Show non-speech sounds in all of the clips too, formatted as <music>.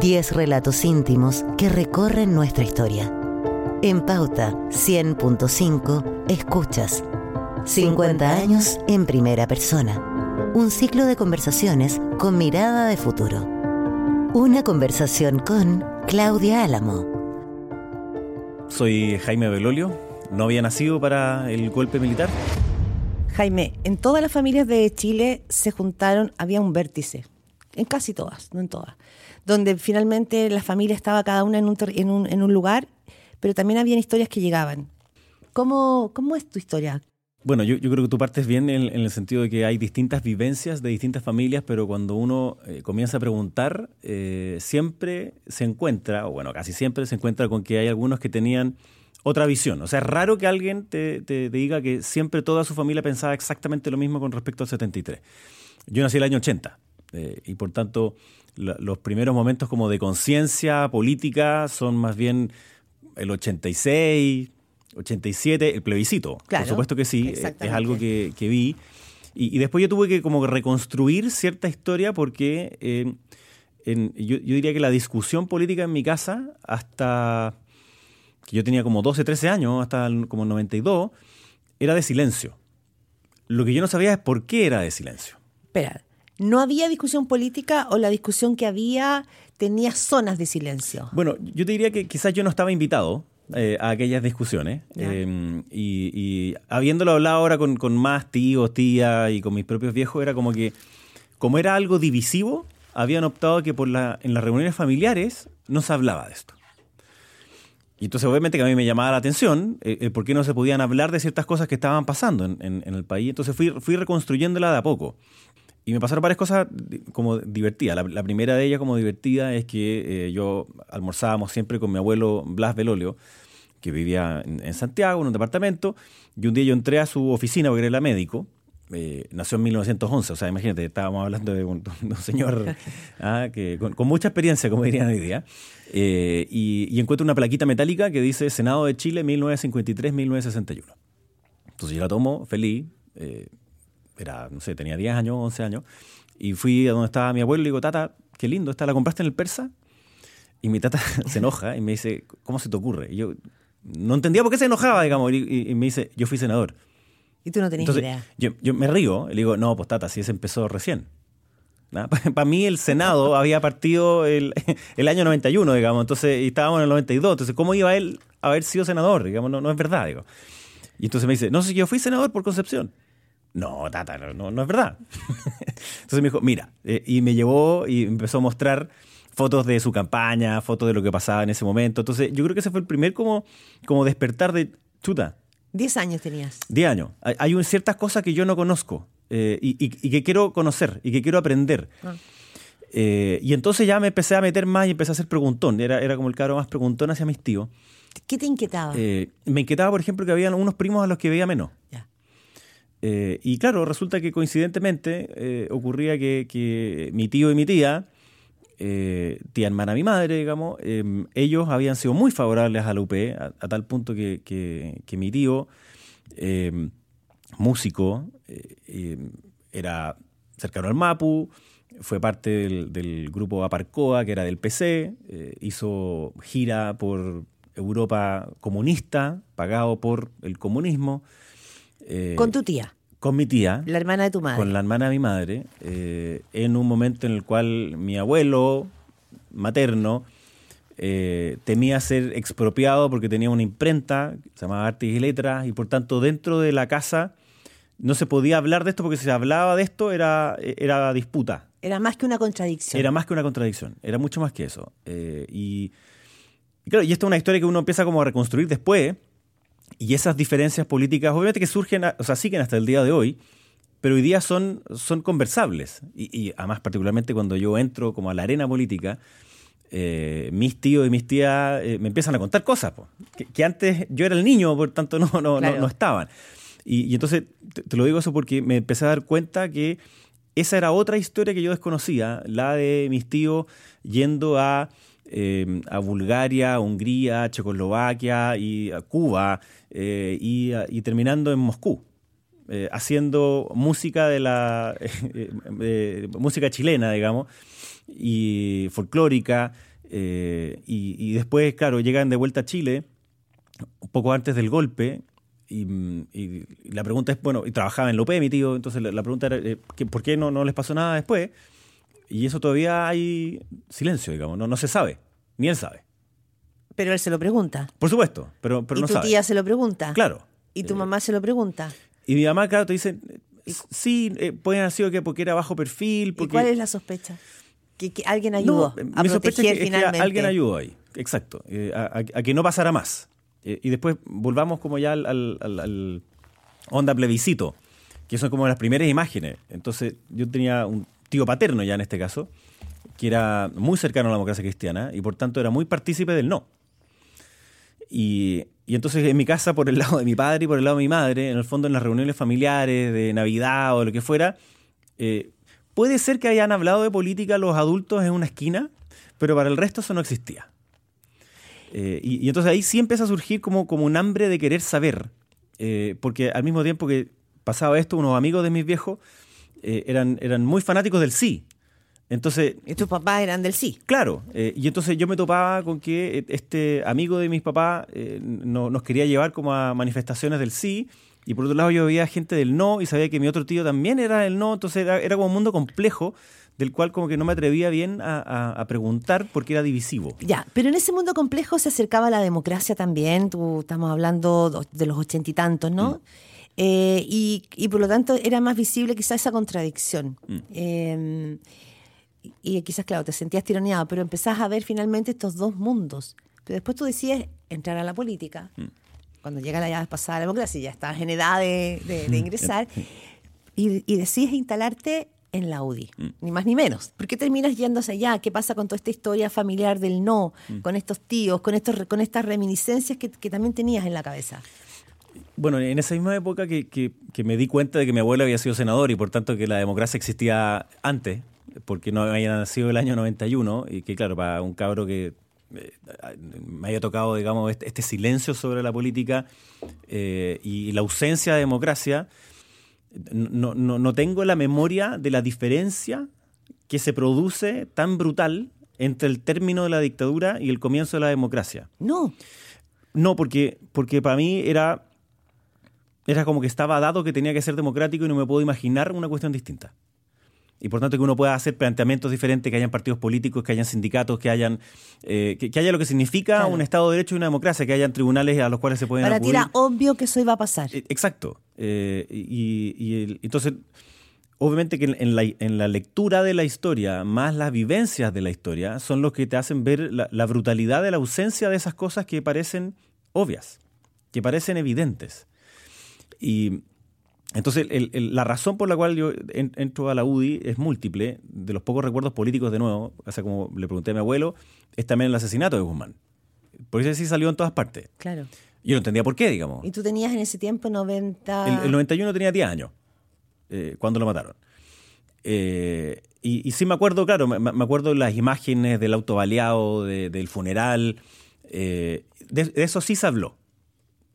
10 relatos íntimos que recorren nuestra historia. En Pauta 100.5 escuchas 50 años en primera persona. Un ciclo de conversaciones con mirada de futuro. Una conversación con Claudia Álamo. Soy Jaime Belolio. No había nacido para el golpe militar. Jaime, en todas las familias de Chile se juntaron, había un vértice, en casi todas, no en todas, donde finalmente la familia estaba cada una en un, en en lugar, pero también habían historias que llegaban. ¿Cómo, cómo es tu historia? Bueno, yo, creo que tú partes bien en, en, el sentido de que hay distintas vivencias de distintas familias, pero cuando uno eh, comienza a preguntar, eh, siempre se encuentra, o bueno, casi siempre se encuentra con que hay algunos que tenían otra visión. O sea, es raro que alguien te, te, diga que siempre toda su familia pensaba exactamente lo mismo con respecto al 73. Yo nací el año 80 eh, y por tanto la, los primeros momentos como de conciencia política son más bien el 86, 87, el plebiscito. Claro, Por supuesto que sí, es algo que, que vi. Y, y, después yo tuve que como reconstruir cierta historia porque eh, en, yo, yo, diría que la discusión política en mi casa hasta que yo tenía como 12, 13 años, hasta el, como 92, era de silencio. Lo que yo no sabía es por qué era de silencio. Espera, ¿no había discusión política o la discusión que había tenía zonas de silencio? Bueno, yo te diría que quizás yo no estaba invitado eh, a aquellas discusiones. Eh, y, y, habiéndolo hablado ahora con, con más tíos, tías y con mis propios viejos, era como que, como era algo divisivo, habían optado que por la, en las reuniones familiares no se hablaba de esto. Y entonces obviamente que a mí me llamaba la atención eh, eh, por qué no se podían hablar de ciertas cosas que estaban pasando en, en, en, el país. Entonces fui, fui reconstruyéndola de a poco. Y me pasaron varias cosas como divertidas. La, la primera de ellas como divertida es que eh, yo almorzábamos siempre con mi abuelo Blas Belolio, que vivía en, en, Santiago, en un departamento, y un día yo entré a su oficina porque era médico, eh, nació en 1911, o sea, imagínate, estábamos hablando de un, <laughs> de un señor <laughs> ah, que, con, con, mucha experiencia, como dirían hoy día, eh, y, y, encuentro una plaquita metálica que dice Senado de Chile 1953-1961. Entonces yo la tomo feliz, eh, era, no sé, tenía 10 años, 11 años, y fui a donde estaba mi abuelo y le digo, tata, qué lindo, ¿esta la compraste en el persa? Y mi tata <laughs> se enoja y me dice, ¿cómo se te ocurre? Y yo no entendía por qué se enojaba, digamos, y, y me dice, yo fui senador. Y tú no tenías Entonces, idea. Yo, yo, me río y le digo, no, pues tata, si ese empezó recién. <laughs> Para mí el Senado <laughs> había partido el, el, año 91, digamos, entonces y estábamos en el 92, entonces ¿cómo iba él a haber sido senador? Digamos, no, no es verdad, digo. Y entonces me dice, no sé, yo fui senador por Concepción. No, tata, no, no es verdad. <laughs> entonces me dijo, mira, eh, y me llevó y empezó a mostrar fotos de su campaña, fotos de lo que pasaba en ese momento. Entonces yo creo que ese fue el primer como, como despertar de, chuta, Diez años tenías. Diez años. Hay, hay ciertas cosas que yo no conozco eh, y, y, y, que quiero conocer y que quiero aprender. Ah. Eh, y entonces ya me empecé a meter más y empecé a hacer preguntón. Era, era como el cabro más preguntón hacia mis tíos. ¿Qué te inquietaba? Eh, me inquietaba, por ejemplo, que había unos primos a los que veía menos. Ya. Y claro, resulta que coincidentemente ocurría que, mi tío y mi tía eh, tía hermana mi madre, digamos, eh, ellos habían sido muy favorables a la UP, a, tal punto que, que, mi tío, eh, músico, era cercano al Mapu, fue parte del, grupo Aparcoa, que era del PC, hizo gira por Europa comunista, pagado por el comunismo. ¿Con tu tía? con mi tía. La hermana de tu madre. Con la hermana de mi madre, eh, en un momento en el cual mi abuelo materno eh, temía ser expropiado porque tenía una imprenta, se llamaba Artes y Letras, y por tanto dentro de la casa no se podía hablar de esto porque si se hablaba de esto era, era disputa. Era más que una contradicción. Era más que una contradicción, era mucho más que eso. Eh, y, y, claro, y esto es una historia que uno empieza como a reconstruir después, y esas diferencias políticas, obviamente que surgen, o sea, siguen hasta el día de hoy, pero hoy día son, son conversables. Y, y además, particularmente cuando yo entro como a la arena política, eh, mis tíos y mis tías eh, me empiezan a contar cosas, que, que, antes yo era el niño, por tanto no, no, claro. no, no, estaban. Y, y entonces te, te, lo digo eso porque me empecé a dar cuenta que esa era otra historia que yo desconocía, la de mis tíos yendo a eh, a Bulgaria, Hungría, Checoslovaquia y a Cuba eh, y, y, terminando en Moscú. Eh, haciendo música de la <laughs> música chilena, digamos, y folclórica, Eh, y, después, claro, llegan de vuelta a Chile, un poco antes del golpe, y, la pregunta es, bueno, y trabajaba en López, mi tío, entonces la, pregunta era, eh, ¿qué- ¿por qué no, no les pasó nada después? Y eso todavía hay silencio, digamos, no, no se sabe, ni él sabe. Pero él se lo pregunta. Por supuesto, pero, pero y no tu sabe. tía se lo pregunta. Claro. Y tu Eh, mamá se lo pregunta. Y mi mamá, claro, te dice, sí, eh, pueden haber sido que porque era bajo perfil, ¿Y cuál es la sospecha? Que, que alguien ayudó No, a mi sospecha proteger es que, es que finalmente. alguien ayudó ahí, exacto, eh, a, a- que no pasara más. Eh, y después volvamos como ya al, al- al- al onda plebiscito, que son como las primeras imágenes. Entonces yo tenía un tío paterno ya en este caso, que era muy cercano a la democracia cristiana y por tanto era muy partícipe del no. Y, y entonces en mi casa, por el lado de mi padre y por el lado de mi madre, en el fondo en las reuniones familiares de Navidad o lo que fuera, eh, puede ser que hayan hablado de política los adultos en una esquina, pero para el resto eso no existía. Eh, y, entonces ahí sí empieza a surgir como, como un hambre de querer saber, eh, porque al mismo tiempo que pasaba esto, unos amigos de mis viejos eh, eran, eran muy fanáticos del sí. Entonces, Y tus papás eran del sí. Claro, eh, y entonces yo me topaba con que eh, este amigo de mis papás eh, no- nos quería llevar como a manifestaciones del sí, y por otro lado yo veía gente del no y sabía que mi otro tío también era del no, entonces era, era como un mundo complejo del cual como que no me atrevía bien a, a- a preguntar porque era divisivo. Ya, pero en ese mundo complejo se acercaba la democracia también. Tú, estamos hablando do- de los ochenta y tantos, ¿no? Eh, y, y por lo tanto era más visible quizás esa contradicción. Eh, y, y quizás, claro, te sentías tironeado, pero empezás a ver finalmente estos dos mundos. Pero después tú decides entrar a la política. Cuando llega la ya pasada la democracia, ya estás en edad de, de- de ingresar. y, y decides instalarte en la UDI, ni más ni menos. ¿Por qué terminas hacia allá? ¿Qué pasa con toda esta historia familiar del no, con estos tíos, con, estos, con estas reminiscencias que, que también tenías en la cabeza? Bueno, en esa misma época que, que- que me di cuenta de que mi abuelo había sido senador y por tanto que la democracia existía antes, porque no había nacido el año 91, y que claro, para un cabro que eh, me haya tocado, digamos, este, este silencio sobre la política eh, y la ausencia de democracia, no, no, no tengo la memoria de la diferencia que se produce tan brutal entre el término de la dictadura y el comienzo de la democracia. No, No, porque, porque para mí era, era como que estaba dado que tenía que ser democrático y no me puedo imaginar una cuestión distinta. Y por tanto que uno pueda hacer planteamientos diferentes, que hayan partidos políticos, que hayan sindicatos, que hayan eh, que, que haya lo que significa Claro. un Estado de Derecho y una democracia, que hayan tribunales a los cuales se pueden para ti era obvio que eso iba a pasar. Eh, Exacto. Eh, y, y el- entonces, obviamente que en, en la, en la lectura de la historia, más las vivencias de la historia, son los que te hacen ver la, la brutalidad de la ausencia de esas cosas que parecen obvias, que parecen evidentes. Y entonces, el- el- la razón por la cual yo en- entro a la UDI es múltiple. De los pocos recuerdos políticos, de nuevo, o sea, como le pregunté a mi abuelo, es también el asesinato de Guzmán. Por eso sí salió en todas partes. Claro. Yo no entendía por qué, digamos. Y tú tenías en ese tiempo 90... El, el 91 tenía 10 años eh, cuando lo mataron. Eh, y, y sí me acuerdo, claro, me, me acuerdo las imágenes del auto baleado, de- del funeral. eh, de, de eso sí se habló,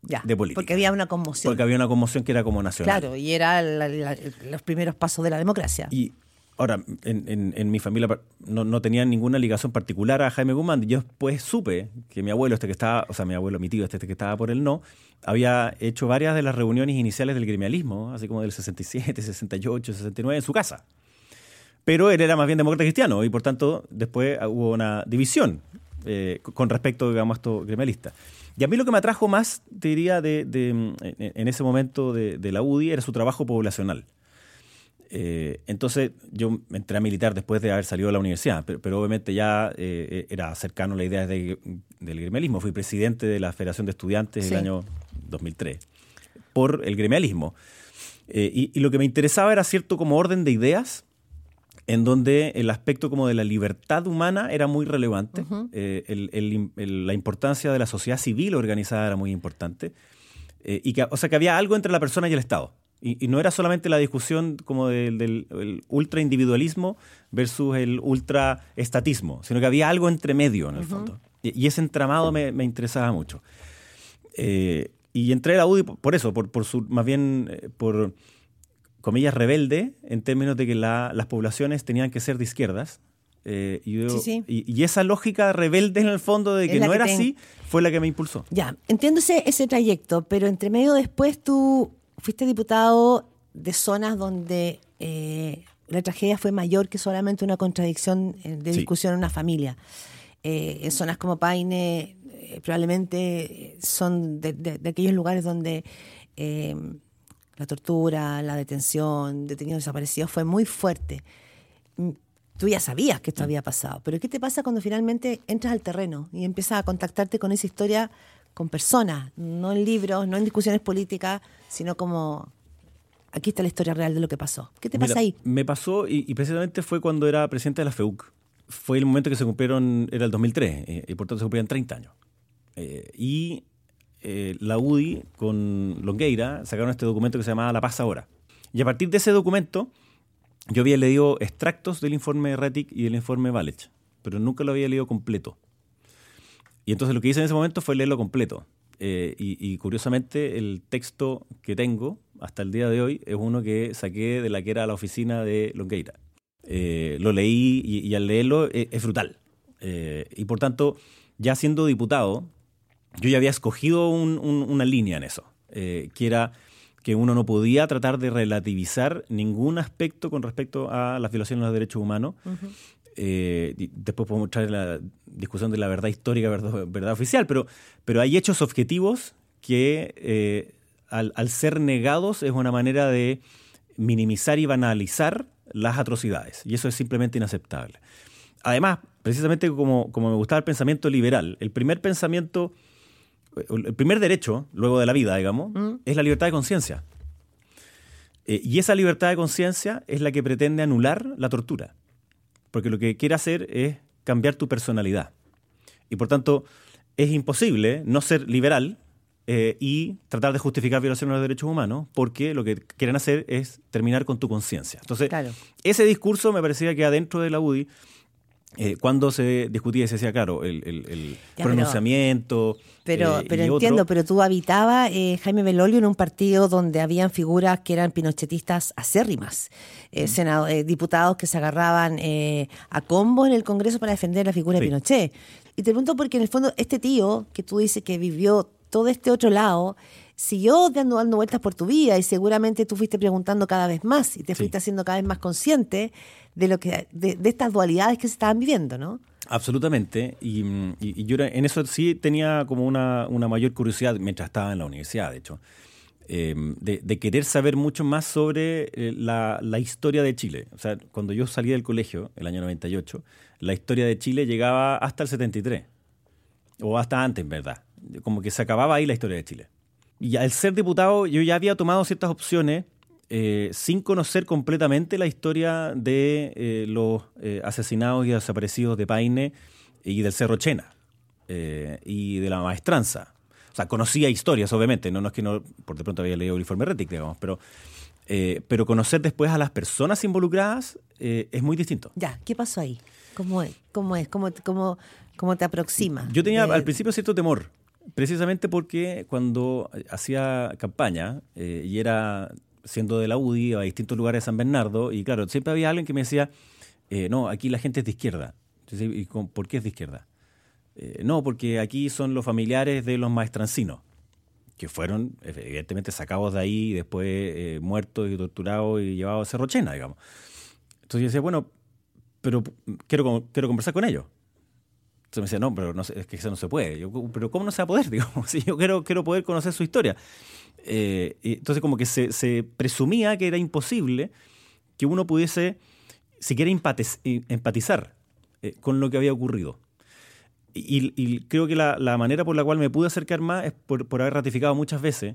ya, de política. Porque había una conmoción. porque había una conmoción que era como nacional. Claro, y era la- la- los primeros pasos de la democracia. Y ahora, en, en- en mi familia no, no tenía ninguna ligación particular a Jaime Guzmán. Yo después supe que mi abuelo, este que estaba, o sea, mi abuelo, mi tío, este, que estaba por el no, había hecho varias de las reuniones iniciales del gremialismo, así como del 67, 68, 69, en su casa. Pero él era más bien demócrata cristiano y por tanto después hubo una división eh, con respecto, digamos, a estos gremialistas. Y a mí lo que me atrajo más, te diría, de, de, en, ese momento de, de la UDI era su trabajo poblacional. Eh, entonces yo entré a militar después de haber salido de la universidad, pero, pero obviamente ya eh, era cercano a la idea de- del gremialismo. Fui presidente de la Federación de Estudiantes Sí. el año 2003 por el gremialismo. Eh, y, y lo que me interesaba era cierto como orden de ideas en donde el aspecto como de la libertad humana era muy relevante, eh, el- el- el- la importancia de la sociedad civil organizada era muy importante, eh, y que, o sea, que había algo entre la persona y el Estado. Y, y no era solamente la discusión como del, del el ultra individualismo versus el ultra estatismo, sino que había algo entre medio en el fondo. Y, y ese entramado me, me interesaba mucho. Eh, y entré a la UDI por por eso, por, por su, más bien eh, por, comillas, rebelde, en términos de que la- las poblaciones tenían que ser de izquierdas Eh, y, esa lógica rebelde en el fondo de que no era así fue la que me impulsó. Ya, entiendo ese, trayecto, pero entre medio después tú fuiste diputado de zonas donde eh, la tragedia fue mayor que solamente una contradicción eh, de discusión en una familia. en zonas como Paine probablemente son de, aquellos lugares donde la tortura, la detención, detenidos desaparecidos fue muy fuerte tú ya sabías que esto había pasado, pero ¿qué te pasa cuando finalmente entras al terreno y empiezas a contactarte con esa historia con personas, no en libros, no en discusiones políticas, sino como aquí está la historia real de lo que pasó? ¿Qué te pasa ahí? Me pasó y, precisamente fue cuando era presidente de la FEUC. Fue el momento que se cumplieron, era el 2003, eh, y por tanto se cumplían 30 años. Eh, y eh, la UDI con Longueira sacaron este documento que se llamaba La Paz Ahora. Y a partir de ese documento yo había leído extractos del informe Retic y del informe Valech, pero nunca lo había leído completo. Y entonces lo que hice en ese momento fue leerlo completo. Eh, y, curiosamente el texto que tengo hasta el día de hoy es uno que saqué de la que era la oficina de Longueira. Eh, lo leí y, al leerlo eh, es, brutal. y por tanto, ya siendo diputado, yo ya había escogido una línea en eso, que era que uno no podía tratar de relativizar ningún aspecto con respecto a las violaciones de los derechos humanos. Eh, después podemos traer la discusión de la verdad histórica, verdad, verdad oficial, pero, pero hay hechos objetivos que eh, al, ser negados es una manera de minimizar y banalizar las atrocidades. Y eso es simplemente inaceptable. Además, precisamente como, como me gustaba el pensamiento liberal, el primer pensamiento el primer derecho, luego de la vida, digamos, mm. es la libertad de conciencia. Eh, y esa libertad de conciencia es la que pretende anular la tortura. Porque lo que quiere hacer es cambiar tu personalidad. Y por tanto, es imposible no ser liberal eh, y tratar de justificar violaciones de los derechos humanos, porque lo que quieren hacer es terminar con tu conciencia. Entonces, ese discurso me parecía que adentro de la UDI eh, cuando se discutía y se decía, claro, el, pronunciamiento. Pero, eh, pero entiendo, pero tú habitabas, eh, Jaime Belolio, en un partido donde habían figuras que eran pinochetistas acérrimas, mm. diputados que se agarraban a combo en el Congreso para defender la figura de Pinochet. Y te pregunto porque en el fondo este tío que tú dices que vivió todo este otro lado, siguió dando, dando vueltas por tu vida y seguramente tú fuiste preguntando cada vez más y te fuiste haciendo cada vez más consciente de lo que de, estas dualidades que se estaban viviendo, ¿no? Absolutamente. Y, yo en eso sí tenía como una, mayor curiosidad mientras estaba en la universidad, de hecho, em, de, querer saber mucho más sobre eh, la, la, historia de Chile. O sea, cuando yo salí del colegio, el año 98, la historia de Chile llegaba hasta el 73. O hasta antes, en verdad. Como que se acababa ahí la historia de Chile. Y al ser diputado, yo ya había tomado ciertas opciones eh, sin conocer completamente la historia de eh, los eh, asesinados y desaparecidos de Paine y del Cerro Chena y de la maestranza. O sea, conocía historias, obviamente, no, no es que no, por de pronto había leído el informe Retic, digamos, pero, pero conocer después a las personas involucradas es muy distinto. Ya, ¿qué pasó ahí? ¿Cómo es? ¿Cómo es? ¿Cómo, cómo, cómo te aproxima? Yo tenía al principio cierto temor, precisamente porque cuando hacía campaña y era siendo de la UDI, a distintos lugares de San Bernardo, y claro, siempre había alguien que me decía, eh, no, aquí la gente es de izquierda. ¿Y por qué es de izquierda? Eh, no, porque aquí son los familiares de los maestrancinos, que fueron evidentemente sacados de ahí y después eh, muertos y torturados y llevados a Cerrochena, digamos. Entonces yo decía, bueno, pero quiero, quiero conversar con ellos. Entonces me decía, no, pero no, es que eso no se puede. Yo, pero ¿cómo no se va a poder? <laughs> Si yo quiero, quiero poder conocer su historia. Eh, entonces como que se, presumía que era imposible que uno pudiese siquiera empatizar eh, con lo que había ocurrido. Y, creo que la, manera por la cual me pude acercar más es por, haber ratificado muchas veces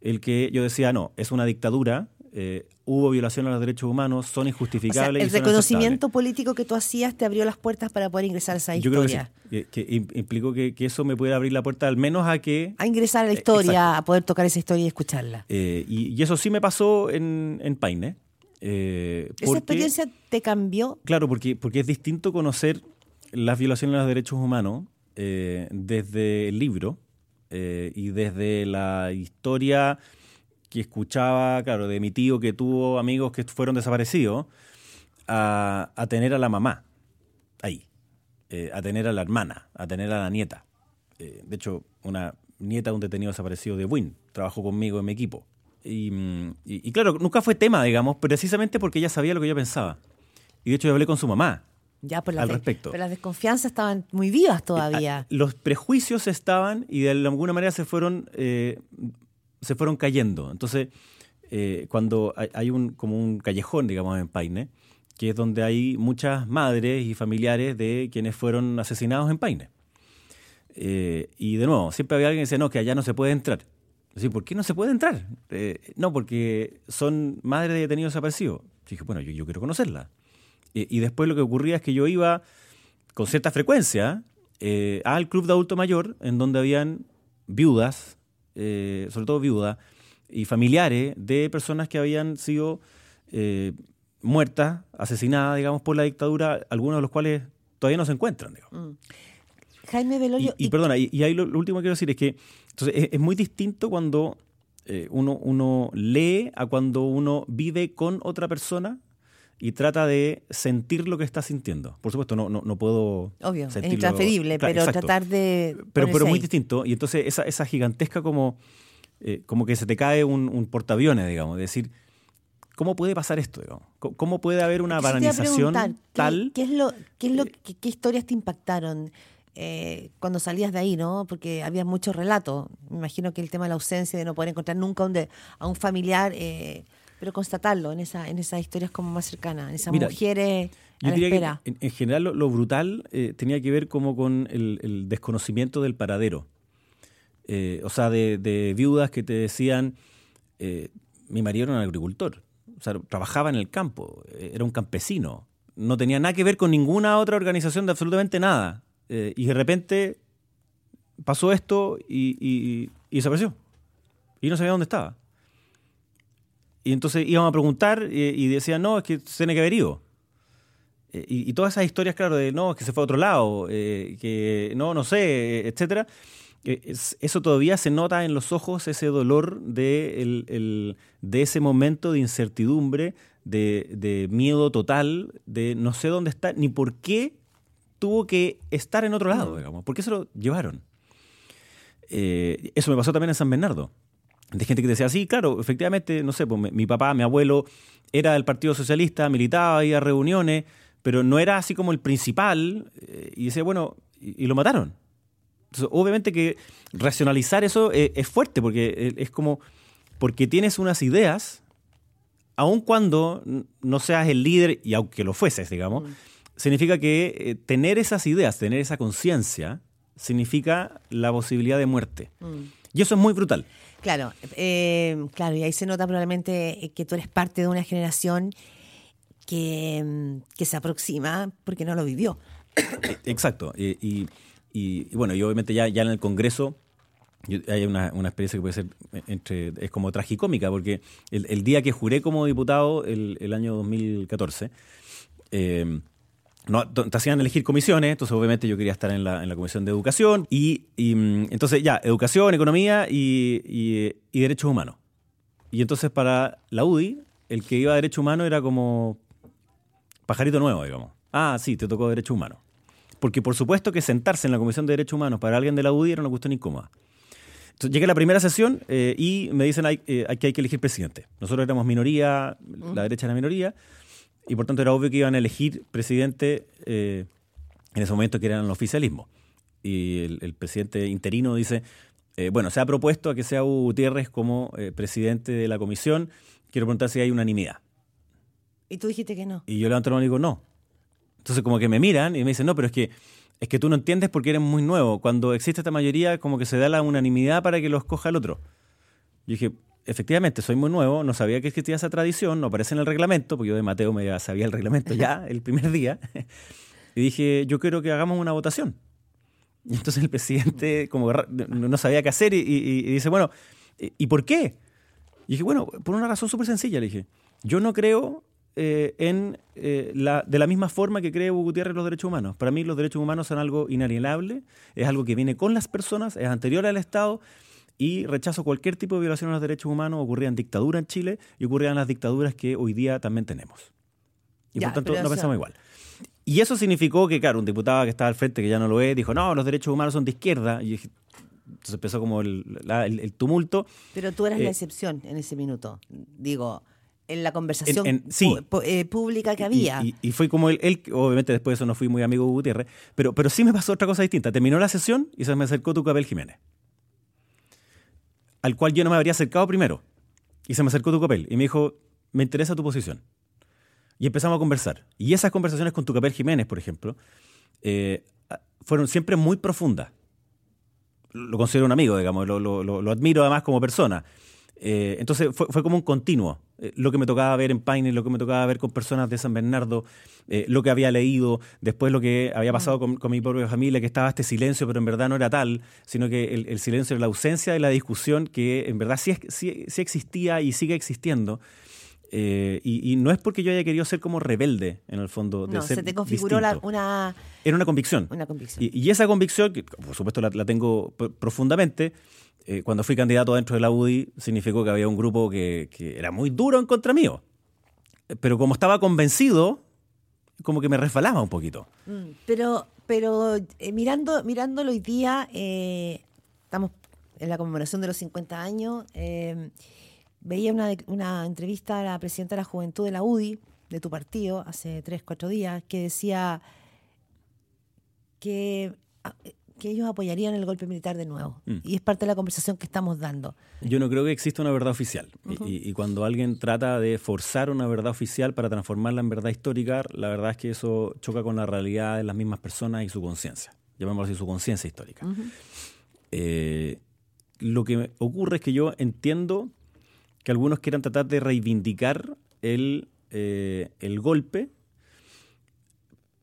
el que yo decía, no, es una dictadura, eh, hubo violación a los derechos humanos, son injustificables. el reconocimiento político que tú hacías te abrió las puertas para poder ingresar a esa historia. Yo creo que, sí, que, implicó que, eso me pudiera abrir la puerta al menos a que... A ingresar a la eh, historia, a poder tocar esa historia y escucharla. Eh, y, eso sí me pasó en, en Paine. ¿Esa experiencia te cambió? Claro, porque, porque es distinto conocer las violaciones a los derechos humanos desde el libro y desde la historia que escuchaba, claro, de mi tío que tuvo amigos que fueron desaparecidos, a, tener a la mamá. ahí, eh, a tener a la hermana, a tener a la nieta. Eh, de hecho, una nieta de un detenido desaparecido de Win trabajó conmigo en mi equipo. Y, mm, y- y claro, nunca fue tema, digamos, precisamente porque ella sabía lo que yo pensaba. Y de hecho, yo hablé con su mamá. Ya, por Al de- respecto. Pero las desconfianzas estaban muy vivas todavía. Ah, Los prejuicios estaban y de alguna manera se fueron, eh, se fueron cayendo. Entonces, eh, cuando hay, un, como un callejón, digamos, en Paine, que es donde hay muchas madres y familiares de quienes fueron asesinados en Paine. Eh, y de nuevo, siempre había alguien que decía, no, que allá no se puede entrar. Decía, ¿por qué no se puede entrar? Eh, no, porque son madres de detenidos desaparecidos. Dije, bueno, yo, yo quiero conocerla. Y después lo que ocurría es que yo iba con cierta frecuencia al club de adulto mayor, en donde habían viudas, eh, sobre todo viudas, y familiares de personas que habían sido eh, muertas, asesinadas, digamos, por la dictadura, algunos de los cuales todavía no se encuentran. digamos. Jaime Y, Belolio. y perdona, y, y ahí lo, lo último que quiero decir es que entonces, es, es muy distinto cuando eh, uno, uno lee a cuando uno vive con otra persona y trata de sentir lo que está sintiendo. Por supuesto, no, no, no puedo Obvio, es sentirlo- intransferible, Claro, pero exacto. tratar de. Pero, pero muy ahí. distinto. Y entonces esa, esa gigantesca como, eh, como que se te cae un, un portaaviones, digamos. De decir, ¿cómo puede pasar esto? Digamos? ¿Cómo- ¿Cómo puede haber una banalización preguntar, ¿qué- tal? Eh, ¿Qué, es lo, qué, es lo, qué, qué historias te impactaron eh, cuando salías de ahí, no? Porque había mucho relato. Me imagino que el tema de la ausencia, de no poder encontrar nunca a un, de- a un familiar, eh, pero constatarlo en, esa, en esas historias como más cercanas, en esas Mira, mujeres a Yo la diría espera. que en, en general lo, lo brutal eh, tenía que ver como con el, el desconocimiento del paradero. Eh, o sea, de, de viudas que te decían, eh, mi marido era un agricultor, o sea, trabajaba en el campo, eh, era un campesino, no tenía nada que ver con ninguna otra organización de absolutamente nada. Y de repente pasó esto y, y- y desapareció. Y no sabía dónde estaba. Y entonces íbamos a preguntar eh, y decían, no, es que se tiene que haber ido. Eh, y, y todas esas historias, claro, de no, es que se fue a otro lado, eh, que no, no sé, etcétera. eh, es- eso todavía se nota en los ojos, ese dolor de, el- el- de ese momento de incertidumbre, de, de miedo total, de no sé dónde está, ni por qué tuvo que estar en otro lado, digamos. ¿Por qué se lo llevaron? Eh, eso me pasó también en San Bernardo. De gente que decía, sí, claro, efectivamente, no sé, pues, mi, mi papá, mi abuelo era del Partido Socialista, militaba, iba a reuniones, pero no era así como el principal. eh, y decía, bueno, y, y lo mataron. Entonces, obviamente que racionalizar eso eh, es fuerte, porque eh, es como, porque tienes unas ideas, aun cuando no seas el líder, y aunque lo fueses, digamos, significa que eh, tener esas ideas, tener esa conciencia, significa la posibilidad de muerte. Y eso es muy brutal. Claro, eh, claro, y ahí se nota probablemente eh, que tú eres parte de una generación que, mm, que se aproxima porque no lo vivió. <coughs> Exacto. Y, bueno, y obviamente ya, ya en el Congreso hay una, una experiencia que puede ser eh, entre es como tragicómica, porque el, el día que juré como diputado, el, el año 2014, eh, no, te hacían elegir comisiones, entonces obviamente yo quería estar en la, en la comisión de educación, y, y, mm, entonces ya, educación, economía y, y- y derechos humanos. Y entonces para la UDI, el que iba a derechos humanos era como pajarito nuevo, digamos. Ah, sí, te tocó derechos humanos. Porque por supuesto que sentarse en la Comisión de Derechos Humanos para alguien de la UDI era una cuestión incómoda. Entonces llegué a la primera sesión eh, y me dicen hay, eh, hay que hay que elegir presidente. Nosotros éramos minoría, la derecha era minoría, y por tanto era obvio que iban a elegir presidente eh, en ese momento que eran el oficialismo. Y el, el presidente interino dice, eh, bueno, se ha propuesto a que sea Hugo Gutiérrez como eh, presidente de la comisión. Quiero preguntar si hay unanimidad. Y tú dijiste que no. Y yo levanto la mano y digo, no. Entonces como que me miran y me dicen, no, pero es que, es que tú no entiendes porque eres muy nuevo. Cuando existe esta mayoría, como que se da la unanimidad para que lo escoja el otro. Yo dije, efectivamente, soy muy nuevo, no sabía que existía esa tradición, no aparece en el reglamento, porque yo de Mateo me sabía el reglamento ya <laughs> el primer día. <laughs> Y dije, yo quiero que hagamos una votación. Y entonces el presidente como no sabía qué hacer y, y- y dice, bueno, ¿y y por qué? Y dije, bueno, por una razón súper sencilla, le dije. Yo no creo eh, en eh, la, de la misma forma que cree Gutiérrez los derechos humanos. Para mí los derechos humanos son algo inalienable, es algo que viene con las personas, es anterior al Estado y rechazo cualquier tipo de violación a los derechos humanos. Ocurría en dictadura en Chile y ocurrían en las dictaduras que hoy día también tenemos. Y Ya, por tanto no eso- pensamos igual. Y eso significó que, claro, un diputado que estaba al frente, que ya no lo es, dijo, no, los derechos humanos son de izquierda. Y entonces empezó como el, tumulto. Pero tú eras la eh, excepción en ese minuto. Digo, en la conversación eh, pública que había. Y, fue como él, él, obviamente después de eso no fui muy amigo de Gutiérrez, pero, pero sí me pasó otra cosa distinta. Terminó la sesión y se me acercó Tucapel Jiménez, al cual yo no me habría acercado primero. Y se me acercó Tucapel y me dijo, me interesa tu posición. Y empezamos a conversar. Y esas conversaciones con Tucapel Jiménez, por ejemplo, eh, fueron siempre muy profundas. Lo considero un amigo, digamos, lo, lo, admiro además como persona. Eh, entonces fue, fue, como un continuo. Eh, lo que me tocaba ver en Paine, lo que me tocaba ver con personas de San Bernardo, lo que había leído, después lo que había pasado con, con, mi propia familia, que estaba este silencio, pero en verdad no era tal, sino que el, silencio era la ausencia de la discusión que en verdad sí, sí, sí existía y sigue existiendo. Eh, y, no es porque yo haya querido ser como rebelde, en el fondo. De no, se te configuró una... Era una convicción. Una convicción. Y, esa convicción, que por supuesto la, tengo profundamente, eh, cuando fui candidato dentro de la UDI, significó que había un grupo que, era muy duro en contra mío. Pero como estaba convencido, como que me resbalaba un poquito. Mm, pero pero eh, mirando, mirándolo hoy día, estamos en la conmemoración de los 50 años veía una, una entrevista a la presidenta de la Juventud de la UDI, de tu partido, hace tres, cuatro días, que decía que, ah, que ellos apoyarían el golpe militar de nuevo. Mm. Y es parte de la conversación que estamos dando. Yo no creo que exista una verdad oficial. y, cuando alguien trata de forzar una verdad oficial para transformarla en verdad histórica, la verdad es que eso choca con la realidad de las mismas personas y su conciencia. Llamémoslo así, su conciencia histórica. Eh, lo que ocurre es que yo entiendo que algunos quieran tratar de reivindicar el, eh, el golpe,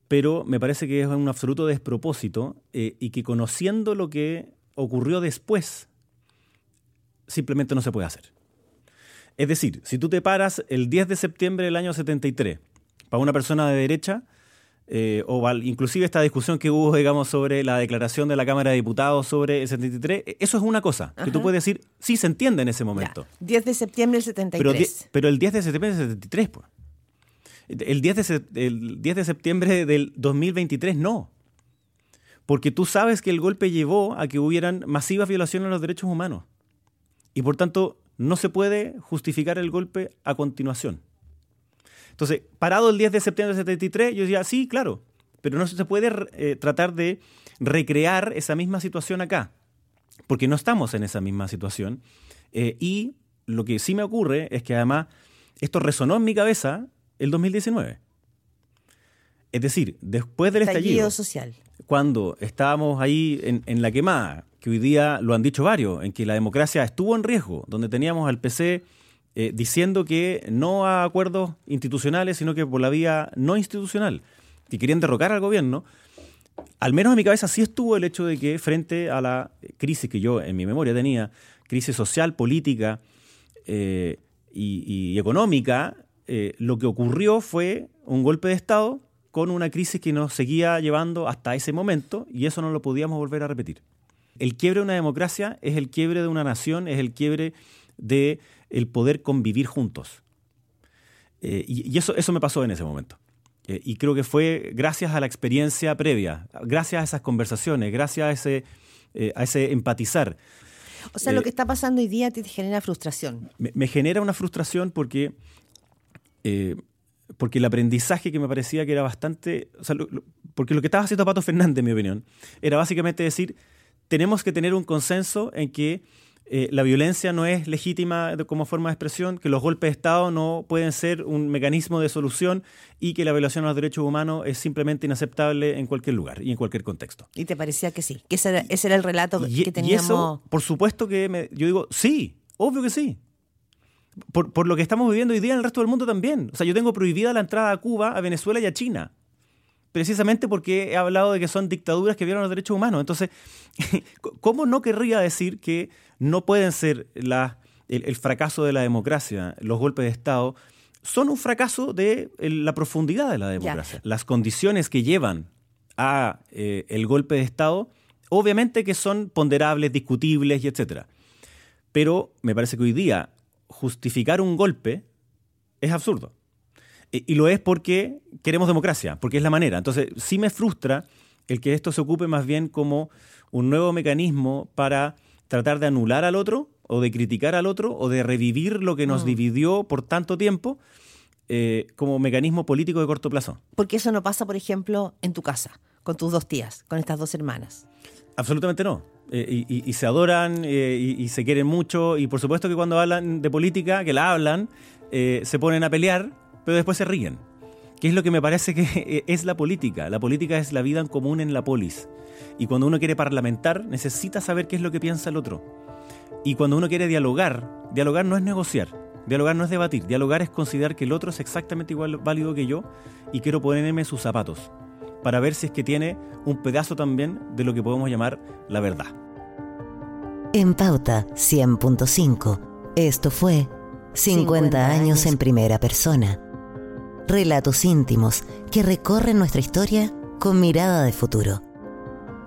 pero me parece que es un absoluto despropósito eh, y que conociendo lo que ocurrió después, simplemente no se puede hacer. Es decir, si tú te paras el 10 de septiembre del año 73 para una persona de derecha, eh, o inclusive esta discusión que hubo, digamos, sobre la declaración de la Cámara de Diputados sobre el 73, e, eso es una cosa, que tú puedes decir, sí se entiende en ese momento. 10 de septiembre del 73. Pero, el 10 de septiembre del 73, pues. El 10, de, el 10 de septiembre del 2023 no. Porque tú sabes que el golpe llevó a que hubieran masivas violaciones a los derechos humanos. Y por tanto, no se puede justificar el golpe a continuación. Entonces, parado el 10 de septiembre de 73, yo decía, sí, claro, pero no se puede eh, tratar de recrear esa misma situación acá, porque no estamos en esa misma situación. Eh, y lo que sí me ocurre es que además esto resonó en mi cabeza el 2019. Es decir, después del estallido, social. cuando estábamos ahí en, en, la quemada, que hoy día lo han dicho varios, en que la democracia estuvo en riesgo, donde teníamos al PC eh, diciendo que no a acuerdos institucionales, sino que por la vía no institucional, que querían derrocar al gobierno, al menos en mi cabeza sí estuvo el hecho de que frente a la crisis que yo en mi memoria tenía, crisis social, política eh, y, económica, eh, lo que ocurrió fue un golpe de Estado con una crisis que nos seguía llevando hasta ese momento y eso no lo podíamos volver a repetir. El quiebre de una democracia es el quiebre de una nación, es el quiebre de el poder convivir juntos. Eh, y, eso, eso me pasó en ese momento. Eh, y creo que fue gracias a la experiencia previa, gracias a esas conversaciones, gracias a ese, eh, a ese empatizar. O sea, lo que está pasando hoy día te genera frustración. Me, genera una frustración porque, porque el aprendizaje que me parecía que era bastante... porque lo que estaba haciendo Pato Fernández, en mi opinión, era básicamente decir, tenemos que tener un consenso en que eh, la violencia no es legítima como forma de expresión, que los golpes de Estado no pueden ser un mecanismo de solución y que la violación a los derechos humanos es simplemente inaceptable en cualquier lugar y en cualquier contexto. ¿Y te parecía que sí? ¿Que ese era, el relato que teníamos? Y eso, por supuesto que yo digo, sí, obvio que sí. Por, por lo que estamos viviendo hoy día en el resto del mundo también. O sea, yo tengo prohibida la entrada a Cuba, a Venezuela y a China precisamente porque he hablado de que son dictaduras que violan los derechos humanos. Entonces, <laughs> ¿cómo no querría decir que no pueden ser el, fracaso de la democracia, los golpes de Estado, son un fracaso de la profundidad de la democracia? Las condiciones que llevan a eh, el golpe de Estado, obviamente que son ponderables, discutibles y etcétera. Pero me parece que hoy día justificar un golpe es absurdo. Y lo es porque queremos democracia, porque es la manera. Entonces, sí me frustra el que esto se ocupe más bien como un nuevo mecanismo para tratar de anular al otro o de criticar al otro o de revivir lo que nos mm. dividió por tanto tiempo eh, como mecanismo político de corto plazo. Porque eso no pasa, por ejemplo, en tu casa, con tus dos tías, con estas dos hermanas. Absolutamente no. Eh, y, se adoran eh, y, se quieren mucho. Y por supuesto que cuando hablan de política, que la hablan, se ponen a pelear, pero después se ríen. Que es lo que me parece que <laughs> es la política. La política es la vida en común en la polis. Y cuando uno quiere parlamentar, necesita saber qué es lo que piensa el otro. Y cuando uno quiere dialogar, dialogar no es negociar, dialogar no es debatir, dialogar es considerar que el otro es exactamente igual válido que yo y quiero ponerme sus zapatos para ver si es que tiene un pedazo también de lo que podemos llamar la verdad. En Pauta 100.5, esto fue 50 años en primera persona. Relatos íntimos que recorren nuestra historia con mirada de futuro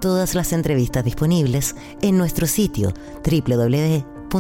todas las entrevistas disponibles en nuestro sitio www.pauta.cl.